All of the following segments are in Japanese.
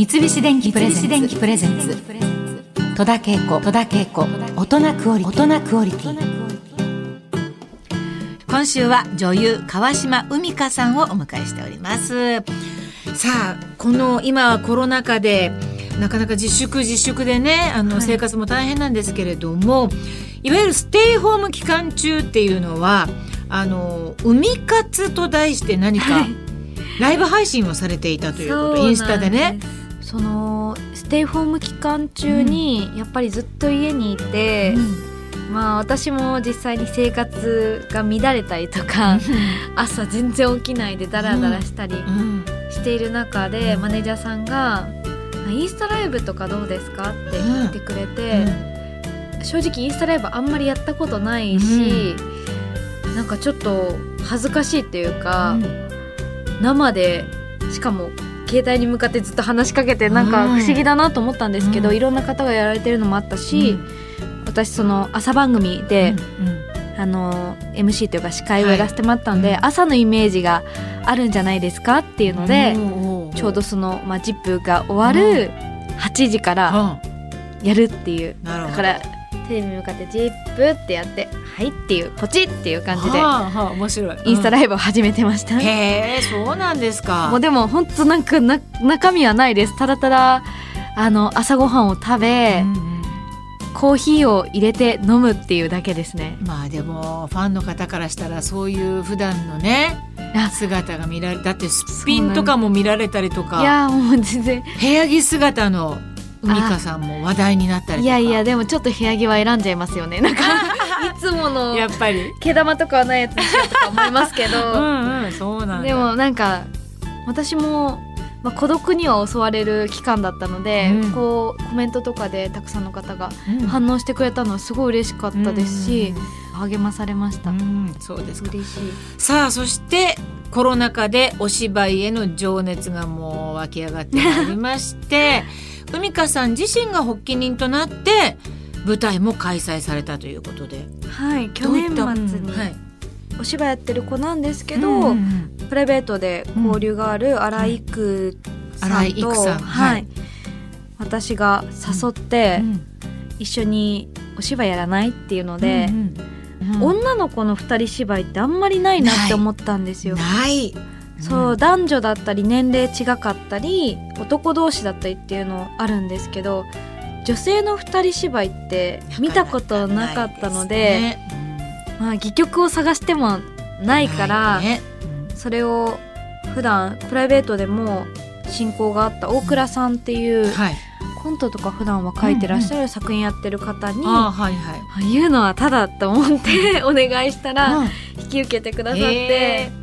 三菱電機プレゼンツ戸田恵子戸田恵子大人クオリティ今週は女優川島海香さんをお迎えしております。さあこの今コロナ禍でなかなか自粛自粛でねあの生活も大変なんですけれども、はい、いわゆるステイホーム期間中っていうのはあの海活と題して何か、ライブ配信をされていたということインスタでね。そのステイホーム期間中にやっぱりずっと家にいて、うん、まあ私も実際に生活が乱れたりとか、うん、朝全然起きないでダラダラしたりしている中で、マネージャーさんが「インスタライブとかどうですか?」って言ってくれて、正直インスタライブあんまりやったことないし、うん、なんかちょっと恥ずかしいっていうか、生でしかも携帯に向かってずっと話しかけてなんか不思議だなと思ったんですけど、うん、いろんな方がやられてるのもあったし、うん、私その朝番組で、うんうん、あの MC というか司会をやらせてもらったので、はい、朝のイメージがあるんじゃないですかっていうので、ちょうどその「まあ、ジップが終わる8時からやるっていう、だからテレビに向かって「ジップ」ってやって「はい」っていうポチっていう感じで、はあはあ、面白い、インスタライブを始めてました、へえそうなんですか。もうでも本当なんかな中身はないです。ただただあの朝ごはんを食べ、うんうんコーヒーを入れて飲むっていうだけですね。まあでもファンの方からしたらそういう普段のね姿が見られだってすっぴんとかも見られたりとか。いやもう全然。部屋着姿の海香さんも話題になったりいやいやでもちょっと部屋着は選んじゃいますよね。なんか いつものやっぱり。毛玉とかはないやつにしようとか思いますけど。うん、うん、そうなんでもなんか私も、まあ、孤独には襲われる期間だったので、うん、こうコメントとかでたくさんの方が反応してくれたのはすごい嬉しかったですし、うん、励まされました、うん、そうです嬉しい。さあそしてコロナ禍でお芝居への情熱がもう湧き上がってまいりまして 海香さん自身が発起人となって舞台も開催されたということで。はい去年末に、お芝居やってる子なんですけど、うん。うん、プライベートで交流がある新井育さんと、うん、はい、はい、私が誘って、一緒にお芝居やらないっていうので、うんうん、女の子の二人芝居ってあんまりないなって思ったんですよ。ないそう男女だったり年齢違かったり男同士だったりっていうのあるんですけど女性の二人芝居って見たことなかったので、まあ戯曲を探してもないから、それを普段プライベートでも親交があった大倉さんっていう、コントとか普段は書いてらっしゃる作品やってる方に、はいはい、言うのはただと思ってお願いしたら引き受けてくださって。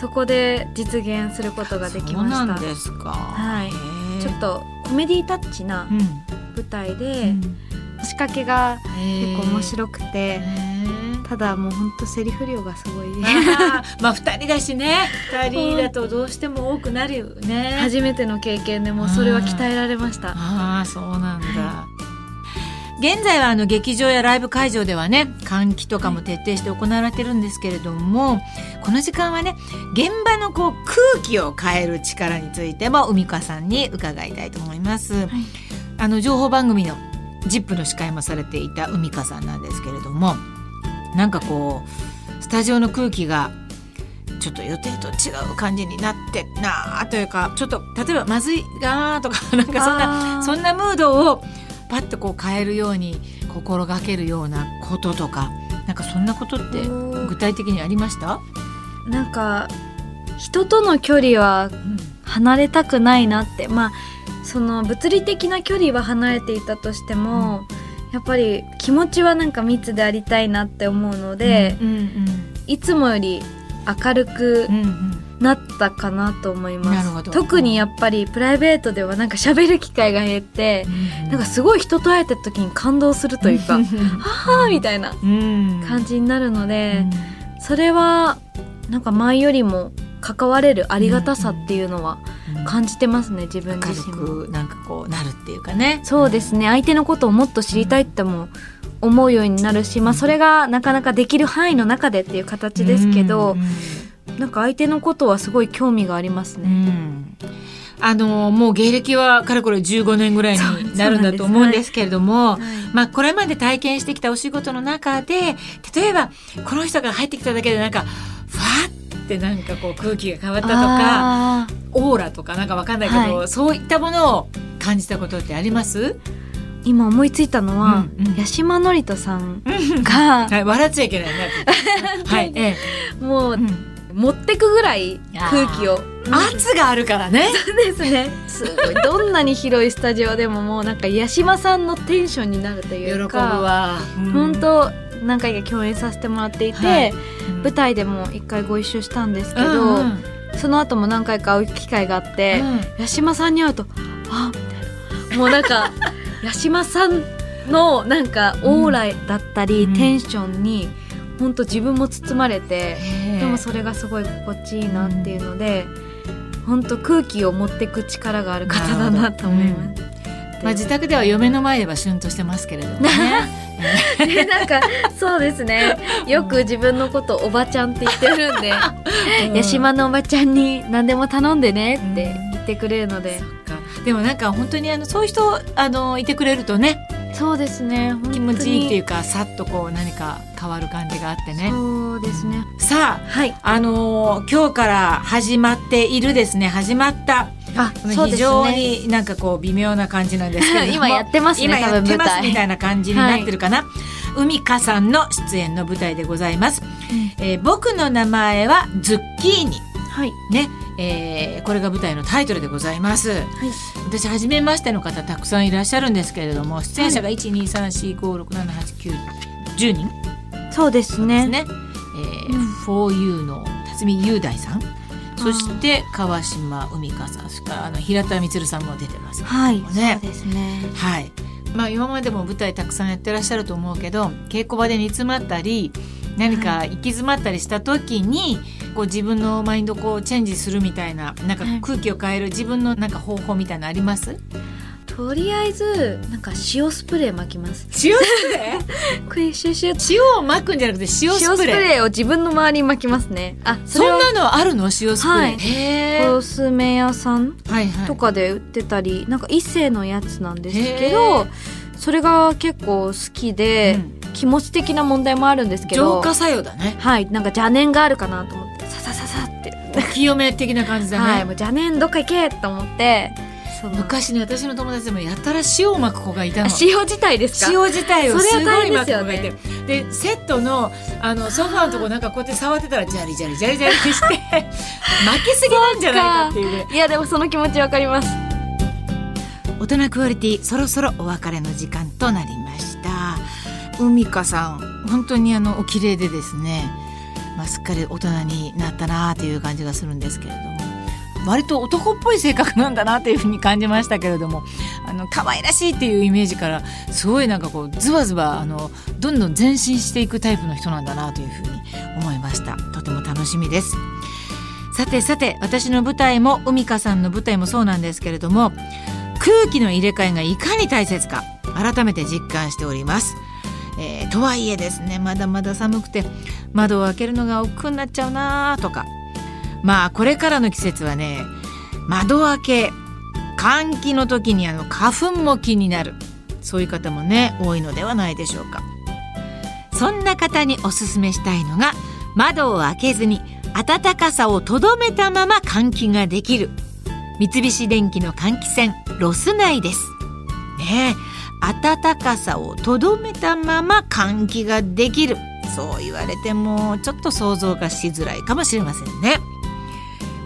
そこで実現することができました。ですか。はい。ちょっとコメディタッチな舞台で、うん、仕掛けが結構面白くて。ただもう本当セリフ量がすごいまあ二人だしね二人だとどうしても多くなるよね初めての経験でもそれは鍛えられましたああそうなんだ、現在はあの劇場やライブ会場ではね換気とかも徹底して行われてるんですけれども、この時間はね現場のこう空気を変える力についても海香さんに伺いたいと思います。はい、あの情報番組の「ZIP!」の司会もされていた海香さんなんですけれどもなんかこうスタジオの空気がちょっと予定と違う感じになってなあというかちょっと例えばまずいなとかなんかそんなそんなムードをパッとこう変えるように心がけるようなこととかなんかそんなことって具体的にありました？なんか人との距離は離れたくないなって、うん、まあその物理的な距離は離れていたとしても、うん、やっぱり気持ちはなんか密でありたいなって思うので、うんうんうん、いつもより明るく、うんうんなったかなと思います。特にやっぱりプライベートではなんか喋る機会が減って、うん、なんかすごい人と会えた時に感動するというか「はあ」みたいな感じになるので、うん、それはなんか前よりも関われるありがたさっていうのは感じてますね、自分自身も。なんかこうなるっていうかね。そうですね。相手のことをもっと知りたいっても思うようになるし、まあ、それがなかなかできる範囲の中でっていう形ですけど、なんか相手のことはすごい興味がありますね。あのもう芸歴はかれこれ15年ぐらいになるんだと思うんですけれども、はい、まあこれまで体験してきたお仕事の中で例えばこの人が入ってきただけでなんかふわってなんかこう空気が変わったとかオーラとかなんかわかんないけど、はい、そういったものを感じたことってあります？今思いついたのは、うんうん、八島智人さんが、はい、笑っちゃいけないね。はい、ええ、もう、うん持ってくぐらい空気を。圧があるからね。そうですね。すごい。どんなに広いスタジオでももうなんか八島さんのテンションになるというか。喜ぶわ、うん、本当何回か共演させてもらっていて、はい。うん、舞台でも一回ご一緒したんですけど、うん、その後も何回か会う機会があって、うん、八島さんに会うとあみたいな。もうなんか八島さんのなんかオーラだったり、テンションに、本当自分も包まれてでもそれがすごい心地いいなっていうので本当空気を持っていく力がある方だなと思います。まあ、自宅では嫁の前ではシュンとしてますけれどもね。で なんかそうですね。よく自分のことおばちゃんって言ってるんで、うん、八島のおばちゃんに何でも頼んでねって言ってくれるので、うん、でもなんか本当にあのそういう人あのいてくれるとねそうですね気持ちいいっていうかさっとこう何か変わる感じがあってね。そうですね。さあ、はい、あのー、今日から始まっているですね。始まった。あ非常になんかこう微妙な感じなんですけど 今やってますね今やってますみたいな感じになってるかな、はい、海香さんの出演の舞台でございます、うん、えー、僕の名前はズッキーニ。はい。ね。えー、これが舞台のタイトルでございます、はい、私初めましての方たくさんいらっしゃるんですけれども出演者が12345678910人そうですね。ね、えーうん、For You の辰巳雄大さん。そして川島海香さんそれからあの平田充さんも出てます、はい、ね、そうですね。はい。まあ今までも舞台たくさんやってらっしゃると思うけど稽古場で煮詰まったり何か行き詰まったりした時に、こう自分のマインドこうチェンジするみたいななんか空気を変える自分のなんか方法みたいなあります？とりあえずなんか塩スプレー巻きます。塩スプレー？これシュシュ塩を巻くんじゃなくて塩スプレー。を自分の周りに巻きますね。あそんなのあるの？塩スプレー、はい、へコスメ屋さんとかで売ってたり、はいはい、なんか異性のやつなんですけどそれが結構好きで、うん。気持ち的な問題もあるんですけど浄化作用だね。はい。なんか邪念があるかなと思ってささささって。清め的な感じだね。はい。もう邪念どっか行けと思って昔ね私の友達でもやたら塩を巻く子がいたの。塩自体ですか？塩自体をすごい巻く子がいて。で、ね、セットのあのソファーのとこなんかこうやって触ってたらジャリジャリジャリジャリして 巻きすぎなんじゃないかっていうね。いやでもその気持ちわかります。大人クオリティそろそろお別れの時間となりました。海香さん本当にあのお綺麗でですね、まあ、すっかり大人になったなという感じがするんですけれども割と男っぽい性格なんだなというふうに感じましたけれどもあの可愛らしいっていうイメージからすごいなんかこうズバズバあのどんどん前進していくタイプの人なんだなというふうに思いました。とても楽しみです。さてさて私の舞台も海香さんの舞台もそうなんですけれども空気の入れ替えがいかに大切か改めて実感しております。えー、とはいえですねまだまだ寒くて窓を開けるのが億劫になっちゃうなとかまあこれからの季節はね窓開け換気の時にあの花粉も気になる。そういう方もね多いのではないでしょうか。そんな方におすすめしたいのが窓を開けずに暖かさをとどめたまま換気ができる。三菱電機の換気扇ロス内です。ね暖かさをとどめたまま換気ができる。そう言われてもちょっと想像がしづらいかもしれませんね。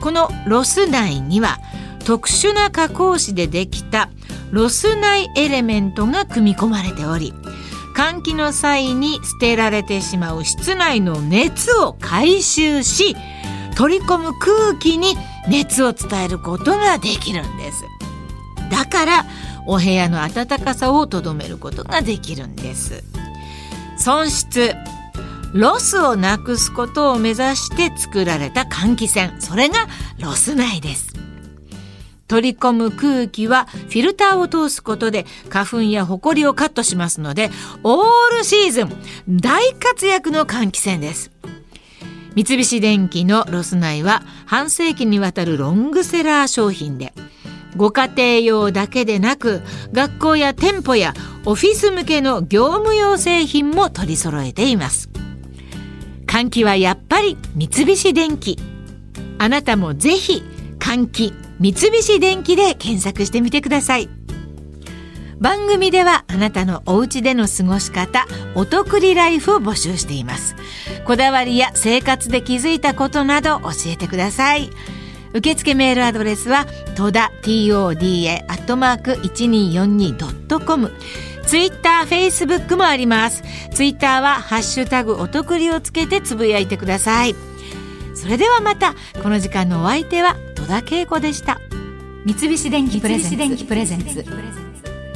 このロスナイには特殊な加工紙でできたロスナイエレメントが組み込まれており換気の際に捨てられてしまう室内の熱を回収し取り込む空気に熱を伝えることができるんです。だからお部屋の暖かさをとどめることができるんです。損失ロスをなくすことを目指して作られた換気扇。それがロスナイです。取り込む空気はフィルターを通すことで花粉やホコリをカットしますのでオールシーズン大活躍の換気扇です。三菱電機のロスナイは半世紀にわたるロングセラー商品でご家庭用だけでなく学校や店舗やオフィス向けの業務用製品も取り揃えています。換気はやっぱり三菱電機。あなたもぜひ換気三菱電機で検索してみてください。番組ではあなたのお家での過ごし方お得りライフを募集しています。こだわりや生活で気づいたことなど教えてください。受付メールアドレスは戸田 toda アットマーク 1242.com ツイッター、フェイスブックもあります。ツイッターはハッシュタグお得りをつけてつぶやいてください。それではまた、この時間のお相手は戸田恵子でした。三菱電機プレゼンツ。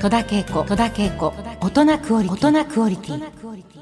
戸田恵子。戸田恵子。大人クオリティ